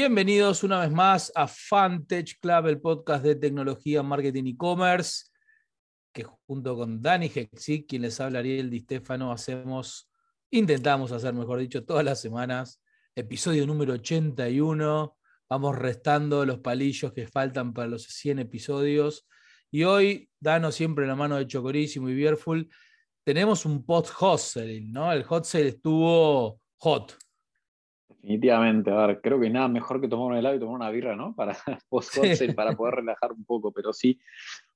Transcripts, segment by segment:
Bienvenidos una vez más a Fantech Club, el podcast de tecnología, marketing y e-commerce, que junto con Dani Hexic, quien les habla Ariel Di Stefano, hacemos, intentamos hacer, mejor dicho, todas las semanas, episodio número 81. Vamos restando los palillos que faltan para los 100 episodios. Y hoy, Dano siempre la mano de Chocorísimo y Beerful, tenemos un post hot ¿no? El hot sale estuvo hot. Definitivamente, a ver, creo que nada mejor que tomar un helado y tomar una birra, ¿no? Para sale, para poder relajar un poco, pero sí,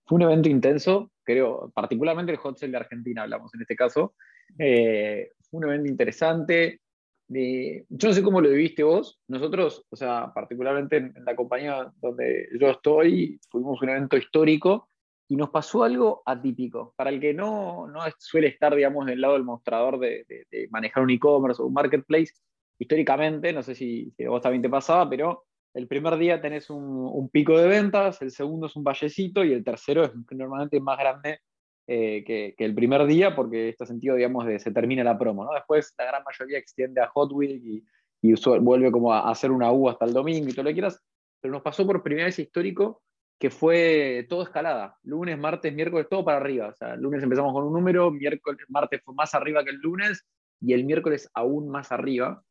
fue un evento intenso, creo, particularmente el hot sale de Argentina, hablamos en este caso. Eh, fue un evento interesante. yo no sé cómo lo viviste vos. Nosotros, o sea, particularmente en, la compañía donde yo estoy, tuvimos un evento histórico y nos pasó algo atípico. Para el que no, no suele estar, digamos, del lado del mostrador de, de, manejar un e-commerce o un marketplace, históricamente, no sé si, a vos también te pasaba, pero el primer día tenés un, pico de ventas, el segundo es un vallecito y el tercero es normalmente más grande eh, que, el primer día porque este sentido, digamos, de se termina la promo. ¿no? Después la gran mayoría extiende a Hot Week y, y vuelve como a hacer una U hasta el domingo y todo lo que quieras, pero nos pasó por primera vez histórico que fue todo escalada. Lunes, martes, miércoles, todo para arriba. O sea, lunes empezamos con un número, miércoles, martes fue más arriba que el lunes y el miércoles aún más arriba.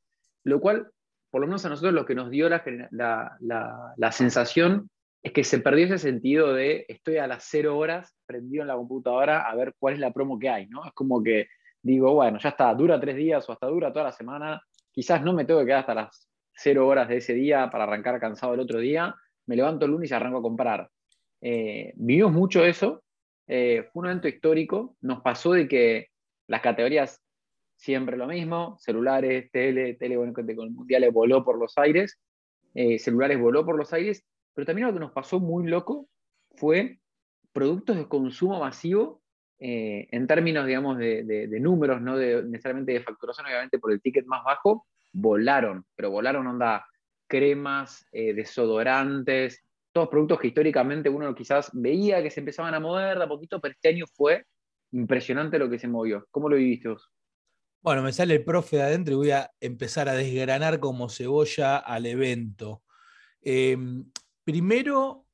Lo cual, por lo menos a nosotros, lo que nos dio la, la, la, sensación es que se perdió ese sentido de estoy a las cero horas prendido en la computadora a ver cuál es la promo que hay, ¿no? Es como que digo, bueno, ya está, dura tres días o hasta dura toda la semana, quizás no me tengo que quedar hasta las cero horas de ese día para arrancar cansado el otro día, me levanto el lunes y arranco a comprar. Eh, vivimos mucho eso, eh, fue un evento histórico, nos pasó de que las categorías siempre lo mismo, celulares, tele, tele bueno, con el mundial voló por los aires, eh, celulares voló por los aires, pero también lo que nos pasó muy loco fue productos de consumo masivo en términos, digamos, de, de, números, no de, necesariamente de facturación, obviamente por el ticket más bajo, volaron, pero volaron onda cremas, eh, desodorantes, todos productos que históricamente uno quizás veía que se empezaban a mover de a poquito, pero este año fue impresionante lo que se movió. ¿Cómo lo viviste vos? Bueno, me sale el profe de adentro y voy a empezar a desgranar como cebolla al evento. Em, primero,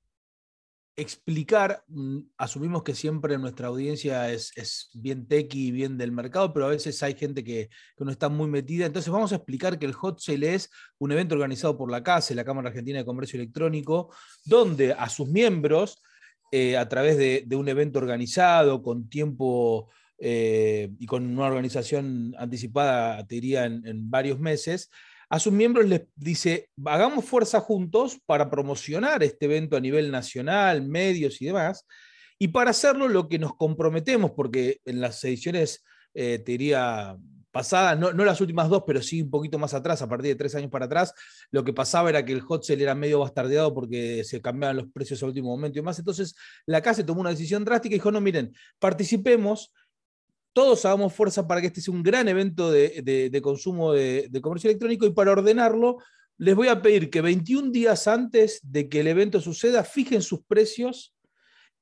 explicar, mm, asumimos que siempre nuestra audiencia es, bien tequi y bien del mercado, pero a veces hay gente que, no está muy metida. Entonces vamos a explicar que el Hot Sale es un evento organizado por la CASE, la Cámara Argentina de Comercio Electrónico, donde a sus miembros, eh, a través de, un evento organizado, con tiempo eh, y con una organización anticipada, te diría, en varios meses, a sus miembros les dice, hagamos fuerza juntos para promocionar este evento a nivel nacional, medios y demás. Y para hacerlo lo que nos comprometemos, porque en las ediciones, eh, te diría, pasadas, no, las últimas dos, pero sí un poquito más atrás, a partir de tres años para atrás, lo que pasaba era que el hot sale era medio bastardeado porque se cambiaban los precios al último momento y demás. Entonces la casa tomó una decisión drástica y dijo, no, miren, participemos todos hagamos fuerza para que este sea un gran evento de, consumo de, comercio electrónico y para ordenarlo, les voy a pedir que 21 días antes de que el evento suceda, fijen sus precios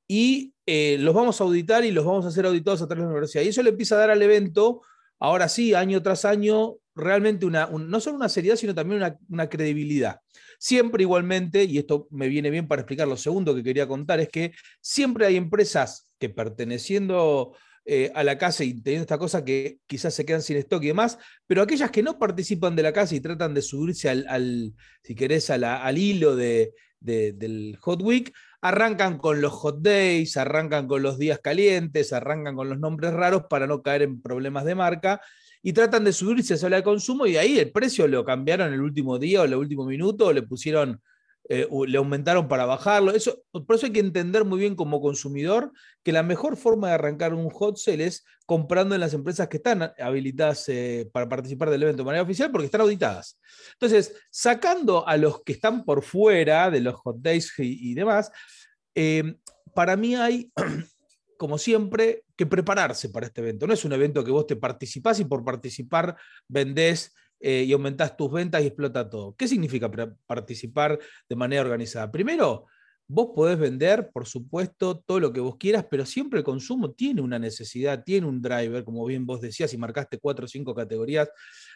y eh, los vamos a auditar y los vamos a hacer auditados a través de la universidad. Y eso le empieza a dar al evento, ahora sí, año tras año, realmente una, no solo una seriedad, sino también una, una, credibilidad. Siempre igualmente, y esto me viene bien para explicar lo segundo que quería contar, es que siempre hay empresas que perteneciendo eh, a la casa y teniendo esta cosa que quizás se quedan sin stock y demás, pero aquellas que no participan de la casa y tratan de subirse al, si querés, al hilo de, del Hot Week, arrancan con los hot days, arrancan con los días calientes, arrancan con los nombres raros para no caer en problemas de marca y tratan de subirse a sala de consumo y ahí el precio lo cambiaron el último día o el último minuto o le pusieron eh, le aumentaron para bajarlo. Eso, por eso hay que entender muy bien como consumidor que la mejor forma de arrancar un hot sale es comprando en las empresas que están habilitadas eh, para participar del evento de manera oficial porque están auditadas. Entonces, sacando a los que están por fuera de los hot days y, demás, eh, para mí hay, como siempre, que prepararse para este evento. No es un evento que vos te participás y por participar vendés eh, y aumentas tus ventas y explota todo. ¿Qué significa participar de manera organizada? Primero, vos podés vender, por supuesto, todo lo que vos quieras, pero siempre el consumo tiene una necesidad, tiene un driver, como bien vos decías, y marcaste cuatro o cinco categorías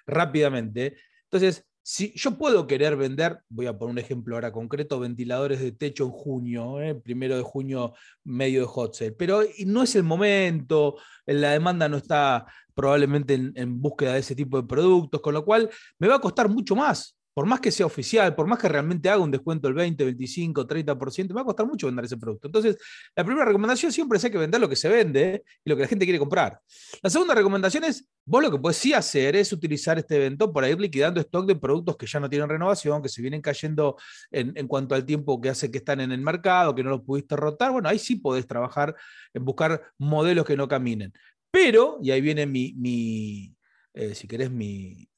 rápidamente. Entonces, si yo puedo querer vender, voy a poner un ejemplo ahora concreto, ventiladores de techo en junio, ¿eh? primero de junio, medio de hot sale, pero no es el momento, la demanda no está probablemente en, búsqueda de ese tipo de productos, con lo cual me va a costar mucho más por más que sea oficial, por más que realmente haga un descuento del 20, 25, 30%, me va a costar mucho vender ese producto. Entonces, la primera recomendación siempre es que vender lo que se vende y lo que la gente quiere comprar. La segunda recomendación es, vos lo que puedes sí hacer es utilizar este evento para ir liquidando stock de productos que ya no tienen renovación, que se vienen cayendo en, cuanto al tiempo que hace que están en el mercado, que no los pudiste rotar. Bueno, ahí sí podés trabajar en buscar modelos que no caminen. Pero, y ahí viene mi, eh, si querés, mi,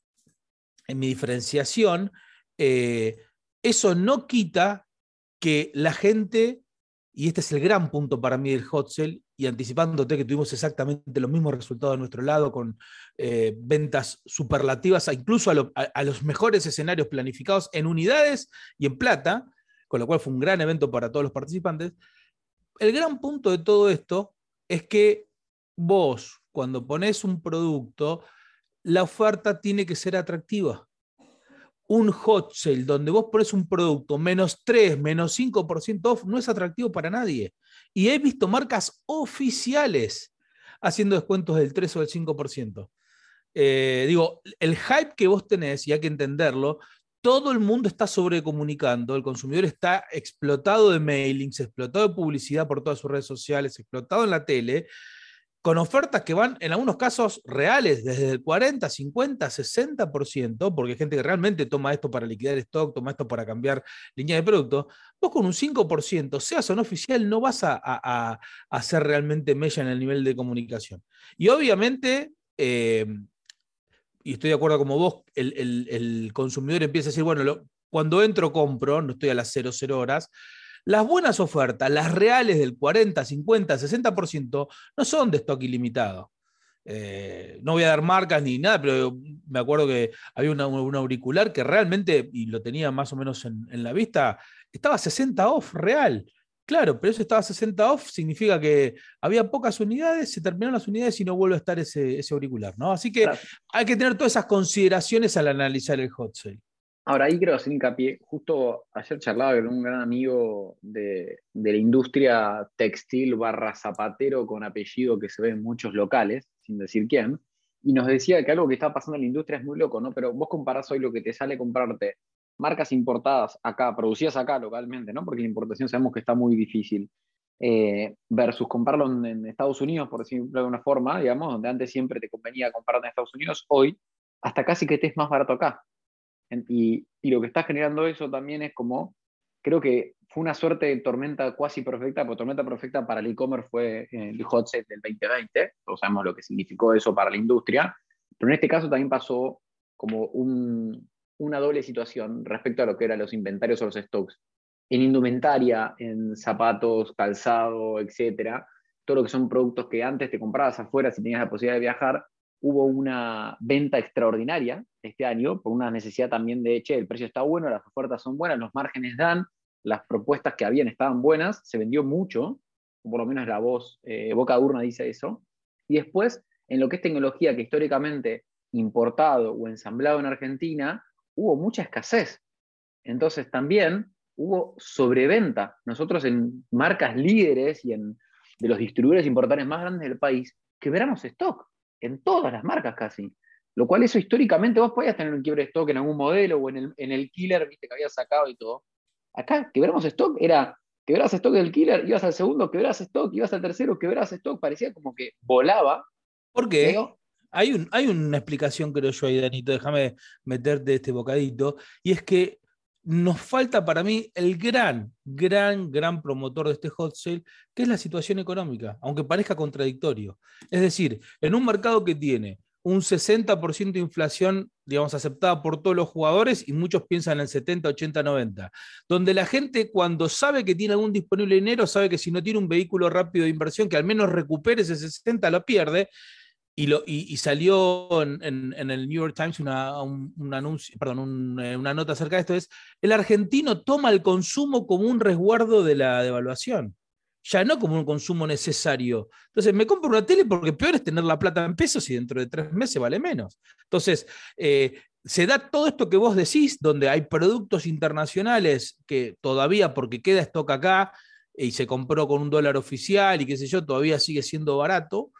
en mi diferenciación, eh, eso no quita que la gente, y este es el gran punto para mí del hot y anticipándote que tuvimos exactamente los mismos resultados de nuestro lado con eh, ventas superlativas, incluso a, los mejores escenarios planificados en unidades y en plata, con lo cual fue un gran evento para todos los participantes. El gran punto de todo esto es que vos, cuando pones un producto, la oferta tiene que ser atractiva. Un hot sale donde vos pones un producto menos 3, menos 5% off no es atractivo para nadie. Y he visto marcas oficiales haciendo descuentos del 3 o del 5%. Eh, digo, el hype que vos tenés, y hay que entenderlo, todo el mundo está sobrecomunicando, el consumidor está explotado de mailings, explotado de publicidad por todas sus redes sociales, explotado en la tele, con ofertas que van en algunos casos reales, desde el 40, 50, 60%, porque hay gente que realmente toma esto para liquidar stock, toma esto para cambiar línea de producto, vos con un 5%, seas o no oficial, no vas a, hacer realmente mella en el nivel de comunicación. Y obviamente, eh, y estoy de acuerdo como vos, el, consumidor empieza a decir, bueno, cuando entro compro, no estoy a las 00 horas, las buenas ofertas, las reales del 40, 50, 60%, no son de stock ilimitado. Eh, no voy a dar marcas ni nada, pero me acuerdo que había un auricular que realmente, y lo tenía más o menos en, la vista, estaba 60 off real. Claro, pero eso estaba 60 off, significa que había pocas unidades, se terminaron las unidades y no vuelve a estar ese, auricular, ¿no? Así que hay que tener todas esas consideraciones al analizar el hot sale. Ahora, ahí quiero hacer hincapié. Justo ayer charlaba con un gran amigo de, la industria textil barra zapatero con apellido que se ve en muchos locales, sin decir quién, y nos decía que algo que está pasando en la industria es muy loco, ¿no? Pero vos comparás hoy lo que te sale comprarte marcas importadas acá, producidas acá localmente, ¿no? Porque la importación sabemos que está muy difícil, eh, versus comprarlo en, Estados Unidos, por decirlo de alguna forma, digamos, donde antes siempre te convenía comprarlo en Estados Unidos, hoy hasta casi que estés más barato acá. Y, lo que está generando eso también es como, creo que fue una suerte de tormenta cuasi perfecta, porque tormenta perfecta para el e-commerce fue eh, el hot set del 2020, todos sabemos lo que significó eso para la industria, pero en este caso también pasó como una doble situación respecto a lo que eran los inventarios o los stocks. En indumentaria, en zapatos, calzado, etcétera, todo lo que son productos que antes te comprabas afuera si tenías la posibilidad de viajar, hubo una venta extraordinaria este año por una necesidad también de, che, el precio está bueno, las ofertas son buenas, los márgenes dan, las propuestas que habían estaban buenas, se vendió mucho, por lo menos la voz, eh, boca urna dice eso. Y después, en lo que es tecnología que históricamente importado o ensamblado en Argentina, hubo mucha escasez. Entonces también hubo sobreventa. Nosotros en marcas líderes y en de los distribuidores importadores más grandes del país, quebramos stock en todas las marcas casi. Lo cual eso históricamente vos podías tener un quiebre de stock en algún modelo o en el, en el killer, viste, que había sacado y todo. Acá, quebramos stock, era, quebrás stock del killer, ibas al segundo, quebrás stock, ibas al tercero, quebrás stock, parecía como que volaba. ¿Por qué? hay, un, hay una explicación, creo yo, ahí, Danito, déjame meterte este bocadito, y es que nos falta para mí el gran, gran, gran promotor de este hot sale, que es la situación económica, aunque parezca contradictorio. Es decir, en un mercado que tiene un 60% de inflación, digamos, aceptada por todos los jugadores y muchos piensan en el 70, 80, 90, donde la gente cuando sabe que tiene algún disponible dinero, sabe que si no tiene un vehículo rápido de inversión que al menos recupere ese 60, lo pierde, y, lo, y, salió en, el New York Times una, un, anuncio, perdón, eh, una nota acerca de esto, es el argentino toma el consumo como un resguardo de la devaluación, ya no como un consumo necesario. Entonces, me compro una tele porque peor es tener la plata en pesos y dentro de tres meses vale menos. Entonces, eh, se da todo esto que vos decís, donde hay productos internacionales que todavía, porque queda stock acá y se compró con un dólar oficial y qué sé yo, todavía sigue siendo barato.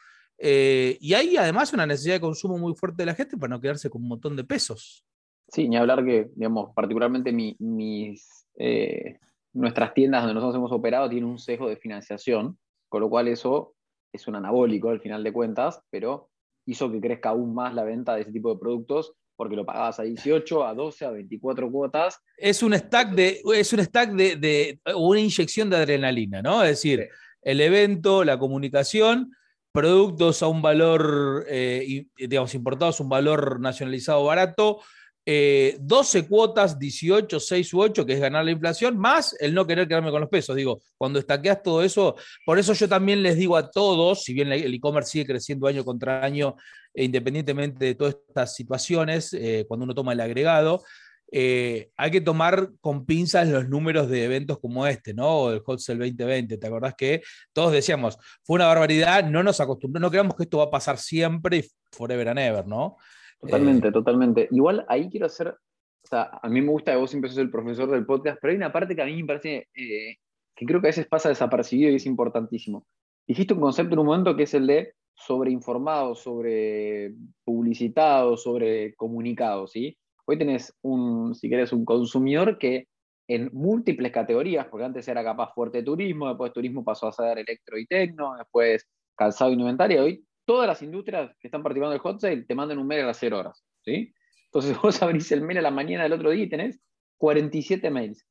Eh, y hay además una necesidad de consumo muy fuerte de la gente para no quedarse con un montón de pesos. Sí, ni hablar que, digamos, particularmente mis, eh, nuestras tiendas donde nosotros hemos operado tienen un sesgo de financiación, con lo cual eso es un anabólico al final de cuentas, pero hizo que crezca aún más la venta de ese tipo de productos porque lo pagabas a 18, a 12, a 24 cuotas. Es un stack de, es un stack de, de una inyección de adrenalina, ¿no? Es decir, el evento, la comunicación, productos a un valor, eh, digamos, importados un valor nacionalizado barato, 12 eh, cuotas, 18, 6 u 8, que es ganar la inflación, más el no querer quedarme con los pesos. Digo, cuando estaqueas todo eso, por eso yo también les digo a todos, si bien el e-commerce sigue creciendo año contra año, e independientemente de todas estas situaciones, eh, cuando uno toma el agregado, eh, hay que tomar con pinzas los números de eventos como este, ¿no? O el Hot Sale 2020. ¿Te acordás que todos decíamos, fue una barbaridad, no nos acostumbramos, no creamos que esto va a pasar siempre y forever and ever, ¿no? Totalmente, eh, totalmente. Igual ahí quiero hacer, o sea, a mí me gusta que vos siempre sos el profesor del podcast, pero hay una parte que a mí me parece eh, que creo que a veces pasa desapercibido y es importantísimo. Dijiste un concepto en un momento que es el de sobreinformado, sobre publicitado, sobre comunicado, ¿sí? Hoy tenés un, si querés, un consumidor que en múltiples categorías, porque antes era capaz fuerte turismo, después turismo pasó a ser electro y tecno, después calzado y inventario, hoy todas las industrias que están participando del hot sale te mandan un mail a las 0 horas. ¿sí? Entonces vos abrís el mail a la mañana del otro día y tenés 47 mails.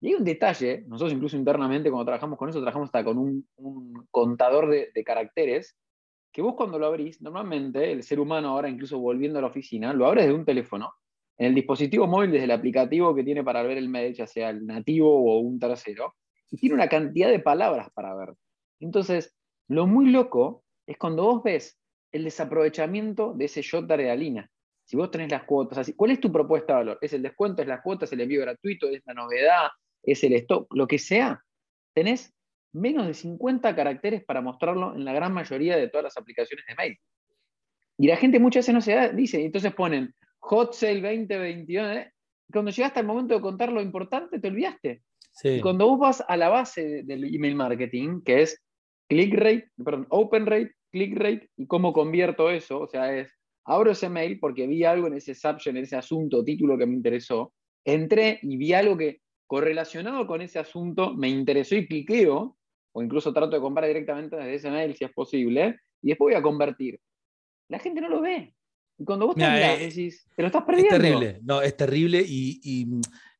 Y hay un detalle, nosotros incluso internamente cuando trabajamos con eso, trabajamos hasta con un, contador de, de, caracteres, que vos cuando lo abrís, normalmente el ser humano ahora incluso volviendo a la oficina, lo abres de un teléfono, en el dispositivo móvil desde el aplicativo que tiene para ver el mail, ya sea el nativo o un tercero, y tiene una cantidad de palabras para ver. Entonces, lo muy loco es cuando vos ves el desaprovechamiento de ese shot de adrenalina. Si vos tenés las cuotas, así, ¿cuál es tu propuesta de valor? ¿Es el descuento, es las cuotas, es el envío gratuito, es la novedad, es el stock, lo que sea? Tenés menos de 50 caracteres para mostrarlo en la gran mayoría de todas las aplicaciones de mail. Y la gente muchas veces no se da, dice, entonces ponen Hot Sale 2021, ¿eh? cuando llegaste al momento de contar lo importante, te olvidaste. Y cuando vos vas a la base del email marketing, que es click rate, perdón, open rate, click rate y cómo convierto eso. O sea, es, abro ese mail porque vi algo en ese subject, en ese asunto, título que me interesó, entré y vi algo que correlacionado con ese asunto me interesó y cliqueo, o incluso trato de comprar directamente desde ese mail si es posible, y después voy a convertir. La gente no lo ve. Y cuando vos te eh, decís, te lo estás perdiendo. Es terrible, no, es terrible y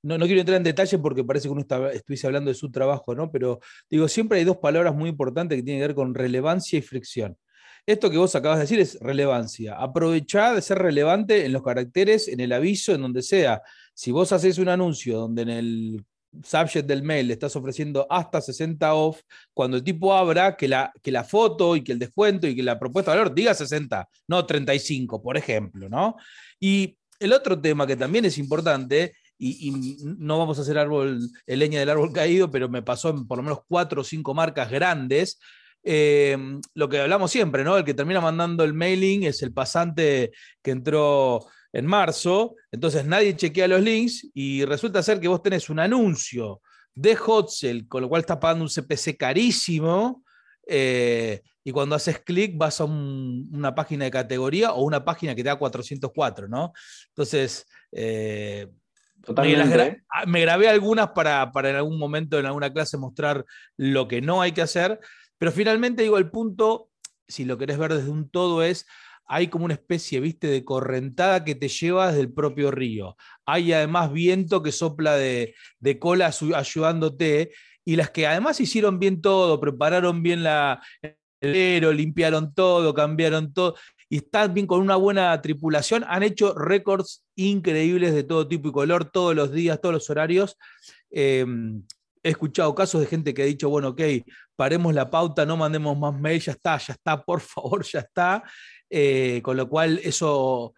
no, quiero entrar en detalle porque parece que uno está, estuviese hablando de su trabajo, ¿no? Pero digo, siempre hay dos palabras muy importantes que tienen que ver con relevancia y fricción. Esto que vos acabas de decir es relevancia. Aprovechá de ser relevante en los caracteres, en el aviso, en donde sea. Si vos haces un anuncio donde en el subject del mail le estás ofreciendo hasta 60 off, cuando el tipo abra, que la, que la foto y que el descuento y que la propuesta de valor diga 60, no 35, por ejemplo, ¿no? Y el otro tema que también es importante y, no vamos a hacer árbol, el leña del árbol caído, pero me pasó en por lo menos cuatro o cinco marcas grandes. Eh, lo que hablamos siempre, ¿no? El que termina mandando el mailing es el pasante que entró en marzo, entonces nadie chequea los links y resulta ser que vos tenés un anuncio de Hotzel, con lo cual estás pagando un CPC carísimo, eh, y cuando haces clic vas a una página de categoría o una página que te da 404, ¿no? Entonces, eh, Ah, me, grabé algunas para, para, en algún momento en alguna clase mostrar lo que no hay que hacer, pero finalmente digo, el punto, si lo querés ver desde un todo, es, hay como una especie, viste, de correntada que te lleva desde el propio río. Hay además viento que sopla de, de cola ayudándote y las que además hicieron bien todo, prepararon bien la, el limpiaron todo, cambiaron todo y están bien con una buena tripulación, han hecho récords increíbles de todo tipo y color, todos los días, todos los horarios. Em, he escuchado casos de gente que ha dicho, bueno, ok, paremos la pauta, no mandemos más mail, ya está, ya está, por favor, ya está. Eh, con lo cual eso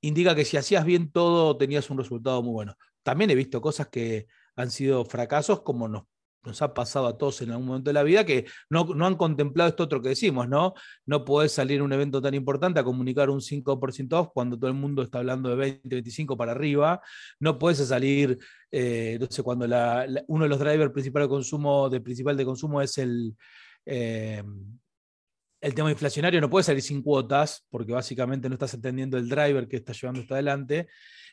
indica que si hacías bien todo, tenías un resultado muy bueno. También he visto cosas que han sido fracasos, como nos nos ha pasado a todos en algún momento de la vida, que no, no han contemplado esto otro que decimos, ¿no? No podés salir un evento tan importante a comunicar un 5% off cuando todo el mundo está hablando de 20, 25 para arriba. No puedes salir, eh, no sé, cuando uno de los drivers principales de consumo, de principal de consumo es el, eh, el tema inflacionario, no puedes salir sin cuotas, porque básicamente no estás entendiendo el driver que está llevando esto adelante.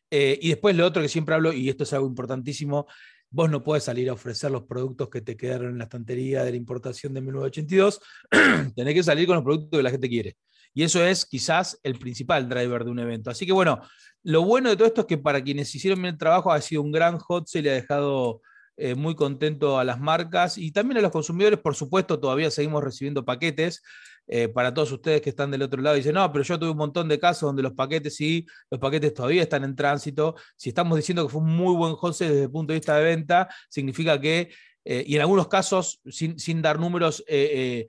Eh, y después lo otro que siempre hablo, y esto es algo importantísimo, Vos no puedes salir a ofrecer los productos que te quedaron en la estantería de la importación de 1982. Tenés que salir con los productos que la gente quiere. Y eso es quizás el principal driver de un evento. Así que bueno, lo bueno de todo esto es que para quienes hicieron bien el trabajo ha sido un gran hot, se le ha dejado eh, muy contento a las marcas y también a los consumidores. Por supuesto, todavía seguimos recibiendo paquetes. Eh, para todos ustedes que están del otro lado y dicen, no, pero yo tuve un montón de casos donde los paquetes sí, los paquetes todavía están en tránsito. Si estamos diciendo que fue un muy buen José desde el punto de vista de venta, significa que, eh, y en algunos casos, sin, sin dar números, eh,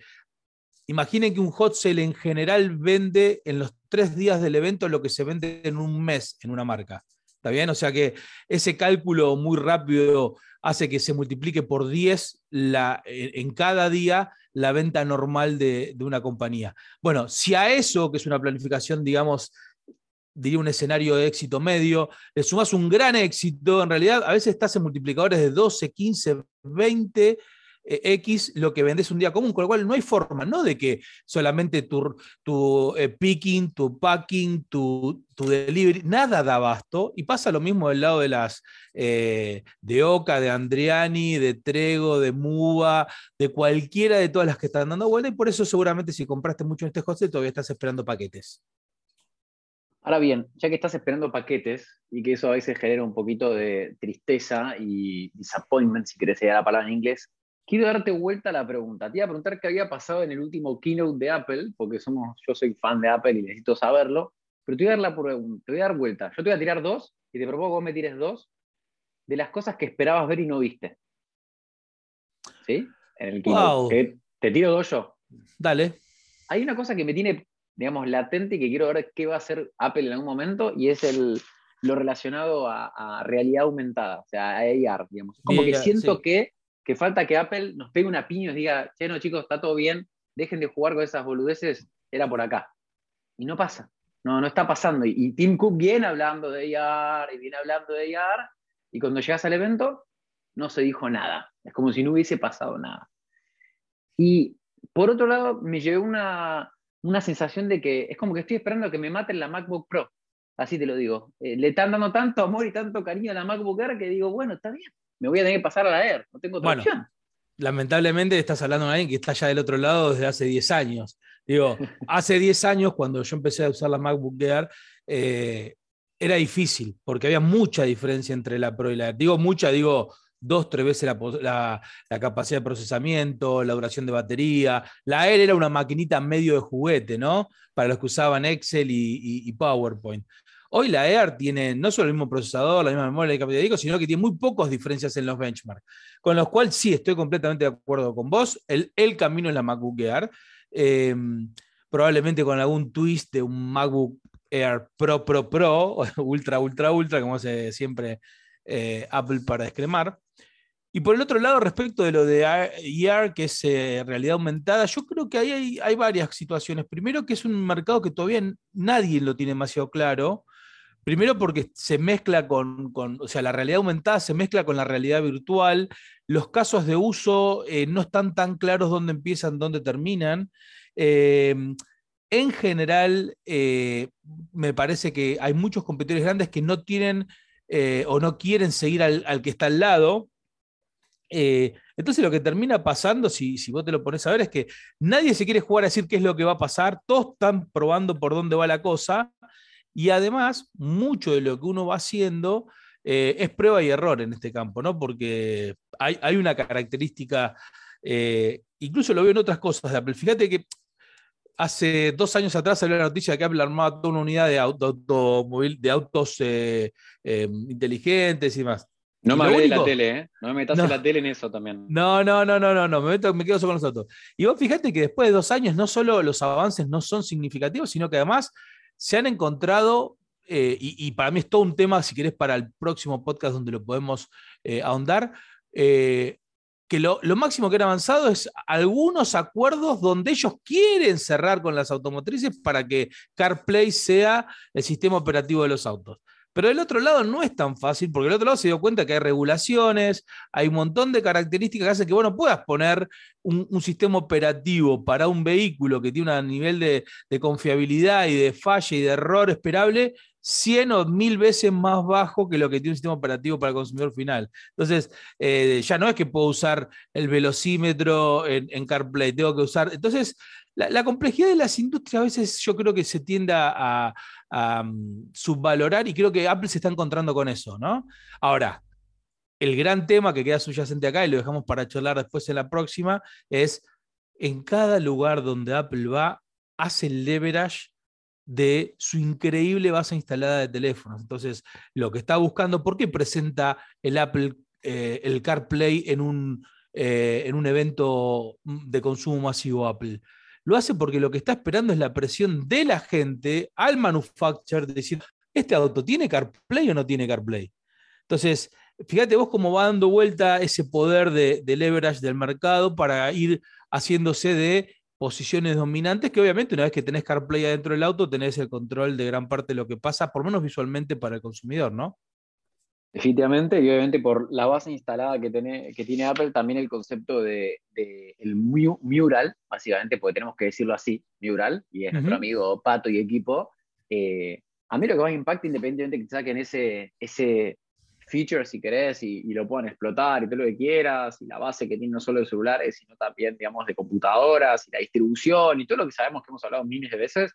imaginen que un hot sale en general vende en los tres días del evento lo que se vende en un mes en una marca. ¿Está bien? O sea que ese cálculo muy rápido hace que se multiplique por 10 la, en cada día la venta normal de, una compañía. Bueno, si a eso, que es una planificación, digamos, diría un escenario de éxito medio, le sumas un gran éxito, en realidad a veces estás en multiplicadores de 12, 15, 20 eh, X lo que vendes un día común, con lo cual no hay forma, no de que solamente tu, tu eh, picking, tu packing, tu, delivery, nada da abasto. Y pasa lo mismo del lado de las eh, de Oca, de Andriani, de Trego, de Muba, de cualquiera de todas las que están dando vuelta. Y por eso seguramente si compraste mucho en este hostel todavía estás esperando paquetes. Ahora bien, ya que estás esperando paquetes y que eso a veces genera un poquito de tristeza y disappointment, si querés decir la palabra en inglés, quiero darte vuelta a la pregunta. Te iba a preguntar qué había pasado en el último keynote de Apple, porque somos, yo soy fan de Apple y necesito saberlo, pero te voy a dar, la, te voy a dar vuelta. Yo te voy a tirar dos y te propongo que vos me tires dos de las cosas que esperabas ver y no viste. ¿Sí? En el keynote. Te, tiro dos yo. Dale. Hay una cosa que me tiene, digamos, latente y que quiero ver qué va a hacer Apple en algún momento y es el, lo relacionado a, realidad aumentada, o sea, a AR, digamos. Como que siento que que falta que Apple nos pegue una piña y nos diga, che, no chicos, está todo bien, dejen de jugar con esas boludeces, era por acá. Y no pasa, no, no está pasando. Y, Tim Cook viene hablando de AR y viene hablando de AR, y cuando llegas al evento, no se dijo nada. Es como si no hubiese pasado nada. Y por otro lado, me llevé una, una sensación de que es como que estoy esperando que me maten la MacBook Pro. Así te lo digo. Eh, le están dando tanto amor y tanto cariño a la MacBook Air que digo, bueno, está bien me voy a tener que pasar a la Air, no tengo otra opción. Lamentablemente estás hablando con alguien que está ya del otro lado desde hace 10 años. Digo, hace 10 años, cuando yo empecé a usar la MacBook Air, eh, era difícil, porque había mucha diferencia entre la Pro y la Air. Digo mucha, digo dos, tres veces la, capacidad de procesamiento, la duración de batería. La Air era una maquinita medio de juguete, ¿no? Para los que usaban Excel y PowerPoint. Hoy la Air tiene no solo el mismo procesador, la misma memoria de capital sino que tiene muy pocas diferencias en los benchmarks. Con los cuales sí estoy completamente de acuerdo con vos. El, camino es la MacBook Air. Em, probablemente con algún twist de un MacBook Air Pro, Pro, Pro, Ultra, Ultra, Ultra, como hace siempre eh, Apple para descremar. Y por el otro lado, respecto de lo de AR, que es eh, realidad aumentada, yo creo que ahí hay, varias situaciones. Primero, que es un mercado que todavía nadie lo tiene demasiado claro. Primero porque se mezcla con, o sea, la realidad aumentada se mezcla con la realidad virtual. Los casos de uso eh, no están tan claros dónde empiezan, dónde terminan. Em, en general, eh, me parece que hay muchos competidores grandes que no tienen eh, o no quieren seguir al, que está al lado. entonces lo que termina pasando, si, si, vos te lo pones a ver, es que nadie se quiere jugar a decir qué es lo que va a pasar, todos están probando por dónde va la cosa, y además, mucho de lo que uno va haciendo eh, es prueba y error en este campo, ¿no? Porque hay, una característica, eh, incluso lo veo en otras cosas de Apple. Fíjate que hace dos años atrás salió la noticia de que Apple armaba toda una unidad de, auto, de autos eh, inteligentes y demás. No me hablé de la tele, ¿eh? No me metas en la tele en eso también. No, no, no, no, no, no. Me, me quedo solo con los autos. Y vos fíjate que después de dos años no solo los avances no son significativos, sino que además se han encontrado, eh, y, para mí es todo un tema, si querés, para el próximo podcast donde lo podemos eh, ahondar, eh, que lo, máximo que han avanzado es algunos acuerdos donde ellos quieren cerrar con las automotrices para que CarPlay sea el sistema operativo de los autos. Pero del otro lado no es tan fácil, porque del otro lado se dio cuenta que hay regulaciones, hay un montón de características que hacen que vos no puedas poner un, sistema operativo para un vehículo que tiene un nivel de, confiabilidad y de falla y de error esperable 100 o 1000 veces más bajo que lo que tiene un sistema operativo para el consumidor final. Entonces, eh, ya no es que puedo usar el velocímetro en, CarPlay, tengo que usar. Entonces, la, complejidad de las industrias a veces yo creo que se tiende a, mm, subvalorar y creo que Apple se está encontrando con eso, ¿no? Ahora, el gran tema que queda subyacente acá y lo dejamos para charlar después en la próxima es en cada lugar donde Apple va, hace el leverage de su increíble base instalada de teléfonos. Entonces, lo que está buscando, ¿por qué presenta el Apple, eh, el CarPlay en un, eh, en un evento de consumo masivo Apple? Lo hace porque lo que está esperando es la presión de la gente al manufacturer de decir, ¿este auto tiene CarPlay o no tiene CarPlay? Entonces, fíjate vos cómo va dando vuelta ese poder de, leverage del mercado para ir haciéndose de posiciones dominantes que obviamente una vez que tenés CarPlay adentro del auto tenés el control de gran parte de lo que pasa, por menos visualmente para el consumidor, ¿no? Definitivamente, y obviamente por la base instalada que tiene, que tiene Apple, también el concepto de, el mural, básicamente, porque tenemos que decirlo así, mural, y es nuestro amigo Pato y equipo. Eh, a mí lo que más impacta, independientemente que saquen ese, ese features si querés y, lo pueden explotar y todo lo que quieras, y la base que tiene no solo de celulares, sino también, digamos, de computadoras y la distribución y todo lo que sabemos que hemos hablado miles de veces,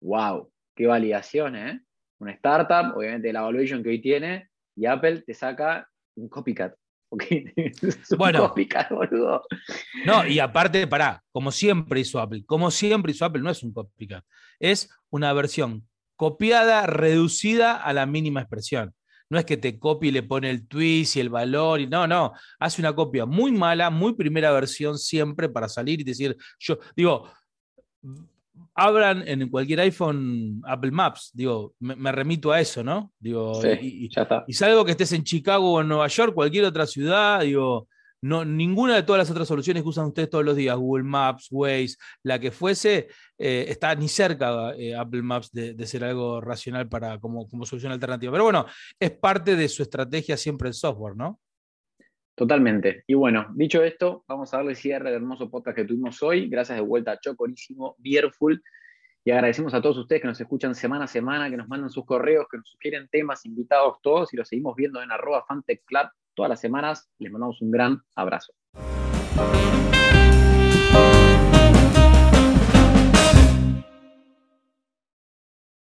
wow, qué validación, ¿eh? Una startup, obviamente la valuation que hoy tiene, y Apple te saca un copycat. bueno, copycat, boludo. No, y aparte, pará, como siempre hizo Apple, como siempre hizo Apple, no es un copycat, es una versión copiada, reducida a la mínima expresión. No es que te copie y le pone el twist y el valor, y no, no, hace una copia muy mala, muy primera versión siempre para salir y decir, yo digo, abran en cualquier iPhone Apple Maps, digo, me, remito a eso, ¿no? Digo, y, y, salvo que estés en Chicago o en Nueva York, cualquier otra ciudad, digo, no, ninguna de todas las otras soluciones que usan ustedes todos los días, Google Maps, Waze, la que fuese, eh, está ni cerca eh, Apple Maps de, ser algo racional para, como, como solución alternativa. Pero bueno, es parte de su estrategia siempre el software, ¿no? Totalmente. Y bueno, dicho esto, vamos a darle cierre del hermoso podcast que tuvimos hoy. Gracias de vuelta a Chocorísimo, Beerful. Y agradecemos a todos ustedes que nos escuchan semana a semana, que nos mandan sus correos, que nos sugieren temas, invitados todos, y los seguimos viendo en arroba Fantech Club todas las semanas. Les mandamos un gran abrazo.